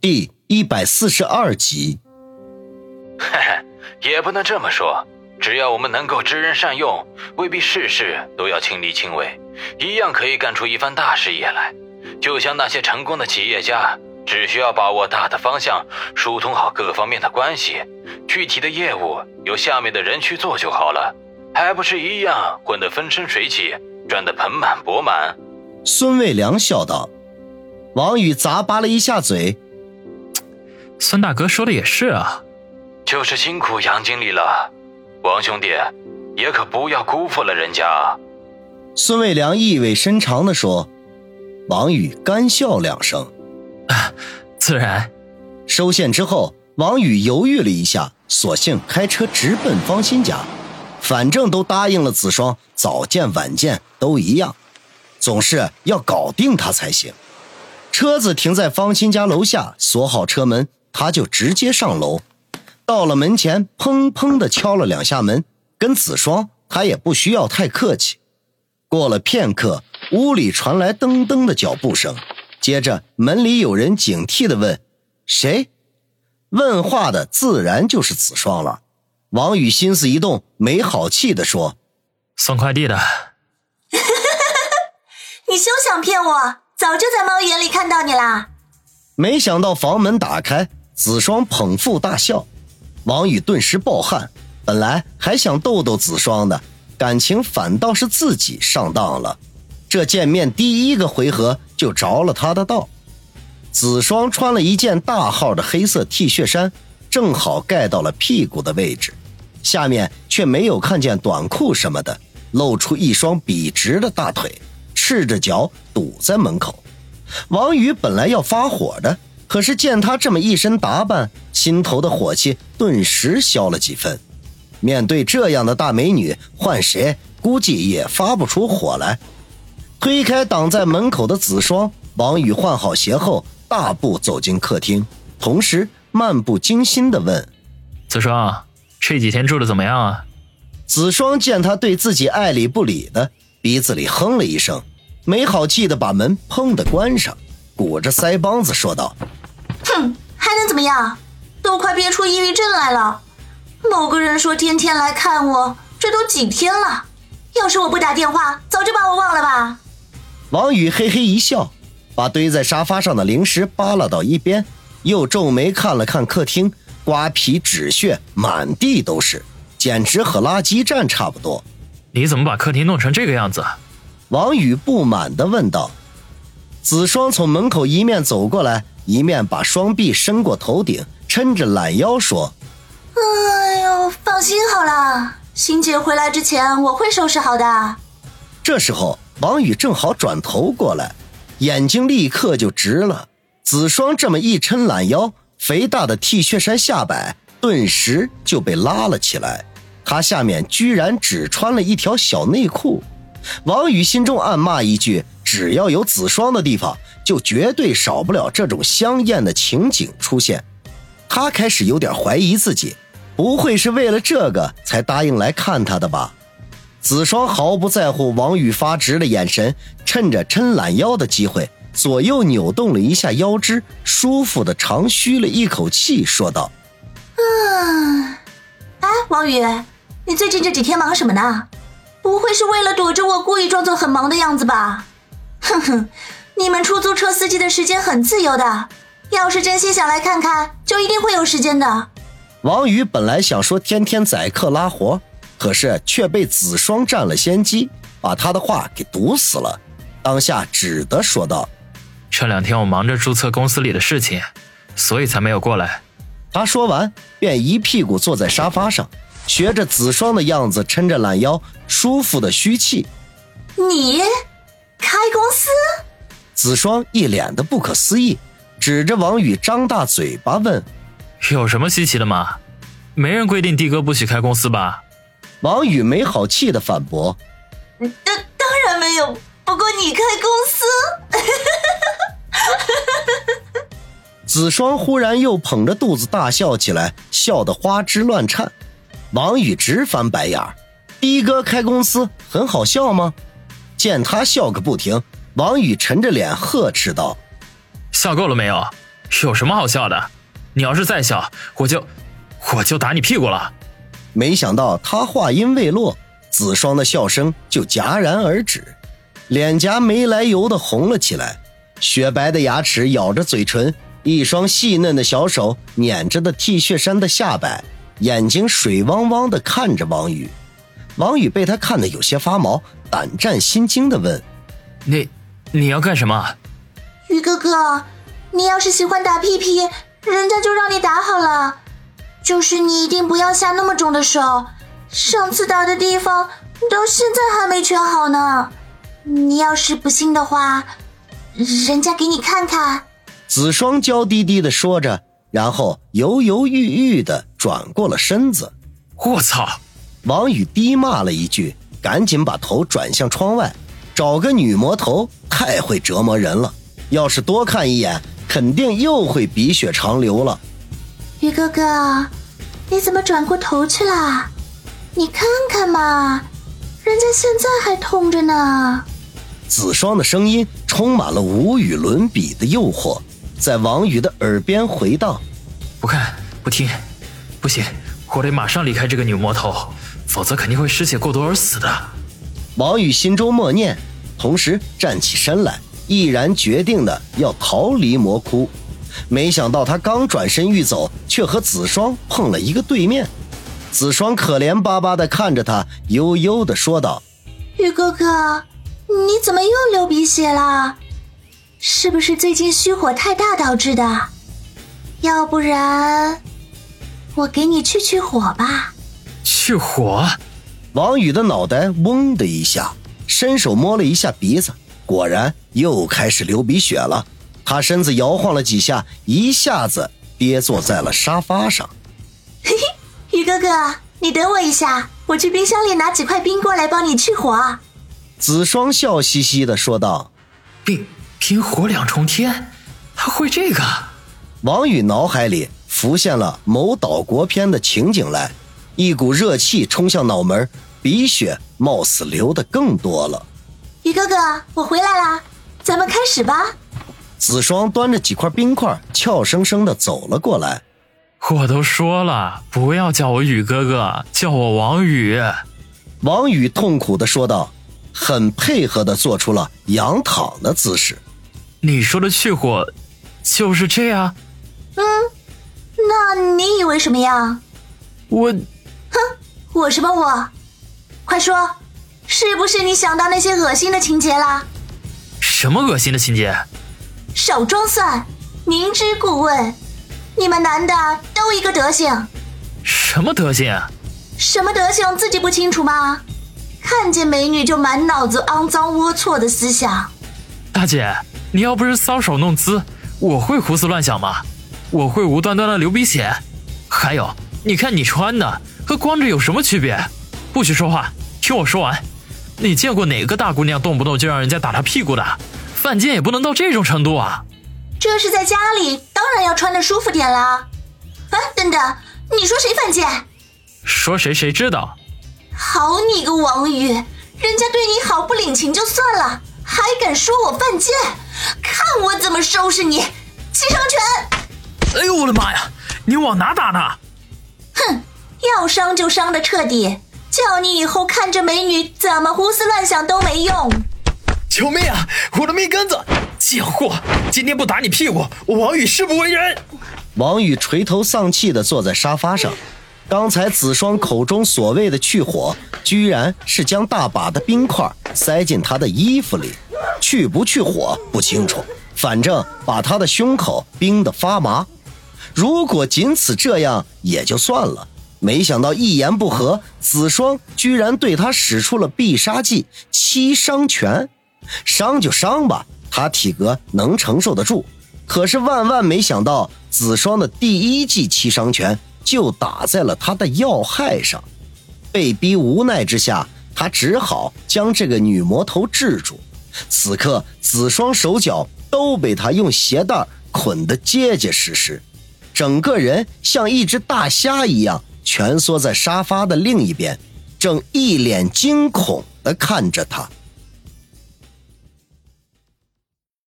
第一百四十二集。嘿嘿，也不能这么说。只要我们能够知人善用，未必事事都要亲力亲为，一样可以干出一番大事业来。就像那些成功的企业家，只需要把握大的方向，疏通好各方面的关系，具体的业务由下面的人去做就好了，还不是一样混得风生水起，赚得盆满钵满？孙卫良笑道。王宇咂巴了一下嘴，孙大哥说的也是啊，就是辛苦杨经理了。王兄弟，也可不要辜负了人家。孙卫良意味深长地说。王宇干笑两声，啊自然。收线之后，王宇犹豫了一下，索性开车直奔方心家。反正都答应了子双，早见晚见都一样，总是要搞定他才行。车子停在方心家楼下，锁好车门，他就直接上楼。到了门前，砰砰的敲了两下门。跟子双，他也不需要太客气。过了片刻，屋里传来噔噔的脚步声，接着门里有人警惕的问：“谁？”问话的自然就是子双了。王宇心思一动，没好气的说：“送快递的。”你休想骗我！早就在猫眼里看到你啦。没想到房门打开，子双捧腹大笑。王宇顿时暴汗，本来还想逗逗子双的，感情反倒是自己上当了。这见面第一个回合就着了他的道。子双穿了一件大号的黑色 T 恤衫，正好盖到了屁股的位置，下面却没有看见短裤什么的，露出一双笔直的大腿，赤着脚堵在门口。王宇本来要发火的。可是见她这么一身打扮，心头的火气顿时消了几分。面对这样的大美女，换谁估计也发不出火来。推开挡在门口的子双，王宇换好鞋后，大步走进客厅，同时漫不经心地问：“子双，这几天住的怎么样啊？”子双见他对自己爱理不理的，鼻子里哼了一声，没好气地把门砰的关上，鼓着腮帮子说道。哼，还能怎么样？都快憋出抑郁症来了。某个人说天天来看我，这都几天了。要是我不打电话，早就把我忘了吧。王宇嘿嘿一笑，把堆在沙发上的零食扒拉到一边，又皱眉看了看客厅，瓜皮纸屑满地都是，简直和垃圾站差不多。你怎么把客厅弄成这个样子？王宇不满地问道。子双从门口一面走过来。一面把双臂伸过头顶，抻着懒腰说：“哎呦，放心好了，欣姐回来之前我会收拾好的。”这时候，王宇正好转头过来，眼睛立刻就直了。子双这么一抻懒腰，肥大的 T 恤衫下摆顿时就被拉了起来，他下面居然只穿了一条小内裤。王宇心中暗骂一句：“只要有子双的地方。”就绝对少不了这种香艳的情景出现，他开始有点怀疑自己，不会是为了这个才答应来看他的吧？子双毫不在乎王宇发直的眼神，趁着抻懒腰的机会，左右扭动了一下腰肢，舒服的长吁了一口气，说道：“嗯，哎，王宇，你最近这几天忙什么呢？不会是为了躲着我故意装作很忙的样子吧？哼哼。”你们出租车司机的时间很自由的，要是真心想来看看，就一定会有时间的。王宇本来想说天天宰客拉活，可是却被子双占了先机，把他的话给堵死了。当下只得说道：“这两天我忙着注册公司里的事情，所以才没有过来。”他说完便一屁股坐在沙发上，学着子双的样子，抻着懒腰，舒服的吁气。你开公司？子双一脸的不可思议，指着王宇张大嘴巴问：“有什么稀奇的吗？没人规定的哥不许开公司吧？”王宇没好气的反驳：“当当然没有，不过你开公司。”子双忽然又捧着肚子大笑起来，笑得花枝乱颤。王宇直翻白眼：“的哥开公司很好笑吗？”见他笑个不停。王宇沉着脸呵斥道：“笑够了没有？有什么好笑的？你要是再笑，我就我就打你屁股了。没想到他话音未落，子双的笑声就戛然而止，脸颊没来由的红了起来，雪白的牙齿咬着嘴唇，一双细嫩的小手捻着的 T 恤衫的下摆，眼睛水汪汪的看着王宇。王宇被他看得有些发毛，胆战心惊的问：“你你要干什么？”宇哥哥，你要是喜欢打屁屁，人家就让你打好了。就是你一定不要下那么重的手，上次打的地方到现在还没全好呢。你要是不信的话，人家给你看看。子双娇滴滴的说着，然后犹犹豫豫的转过了身子。我操！王宇低骂了一句，赶紧把头转向窗外。找个女魔头太会折磨人了，要是多看一眼，肯定又会鼻血长流了。于哥哥，你怎么转过头去了？你看看嘛，人家现在还痛着呢。子双的声音充满了无与伦比的诱惑，在王宇的耳边回荡。不看，不听，不行，我得马上离开这个女魔头，否则肯定会失血过多而死的。王宇心中默念，同时站起身来，毅然决定的要逃离魔窟。没想到他刚转身欲走，却和子双碰了一个对面。子双可怜巴巴的看着他，悠悠的说道：“玉哥哥，你怎么又流鼻血了？是不是最近虚火太大导致的？要不然我给你去去火吧。”去火？王宇的脑袋嗡的一下，伸手摸了一下鼻子，果然又开始流鼻血了。他身子摇晃了几下，一下子跌坐在了沙发上。嘿嘿，宇哥哥，你等我一下，我去冰箱里拿几块冰过来帮你去火。子双笑嘻嘻的说道：“冰冰火两重天，他会这个？”王宇脑海里浮现了某岛国片的情景来，一股热气冲向脑门，鼻血貌似流的更多了。宇哥哥，我回来啦，咱们开始吧。子双端着几块冰块，俏生生的走了过来。我都说了，不要叫我宇哥哥，叫我王宇。王宇痛苦的说道，很配合的做出了仰躺的姿势。你说的去火，就是这样？嗯，那你以为什么呀？我，哼，我什么我？快说，是不是你想到那些恶心的情节啦？什么恶心的情节？少装蒜，明知故问。你们男的都一个德行。什么德行？什么德行自己不清楚吗？看见美女就满脑子肮脏龌龊的思想。大姐，你要不是搔首弄姿，我会胡思乱想吗？我会无端端的流鼻血。还有，你看你穿的和光着有什么区别？不许说话，听我说完。你见过哪个大姑娘动不动就让人家打她屁股的？犯贱也不能到这种程度啊！这是在家里，当然要穿的舒服点啦。啊，等等，你说谁犯贱？说谁谁知道。好你个王宇，人家对你好不领情就算了，还敢说我犯贱？看我怎么收拾你！七伤拳！哎呦我的妈呀！你往哪打呢？哼，要伤就伤的彻底，叫你以后看着美女怎么胡思乱想都没用。救命啊！我的命根子！贱货！今天不打你屁股，我王宇誓不为人！王宇垂头丧气地坐在沙发上。刚才子双口中所谓的去火，居然是将大把的冰块塞进他的衣服里。去不去火不清楚，反正把他的胸口冰得发麻。如果仅此这样也就算了，没想到一言不合，子双居然对他使出了必杀技七伤拳。伤就伤吧，他体格能承受得住。可是万万没想到，子双的第一记七伤拳就打在了他的要害上。被逼无奈之下，他只好将这个女魔头制住。此刻，子双手脚都被他用鞋带捆得结结实实，整个人像一只大虾一样蜷缩在沙发的另一边，正一脸惊恐地看着他。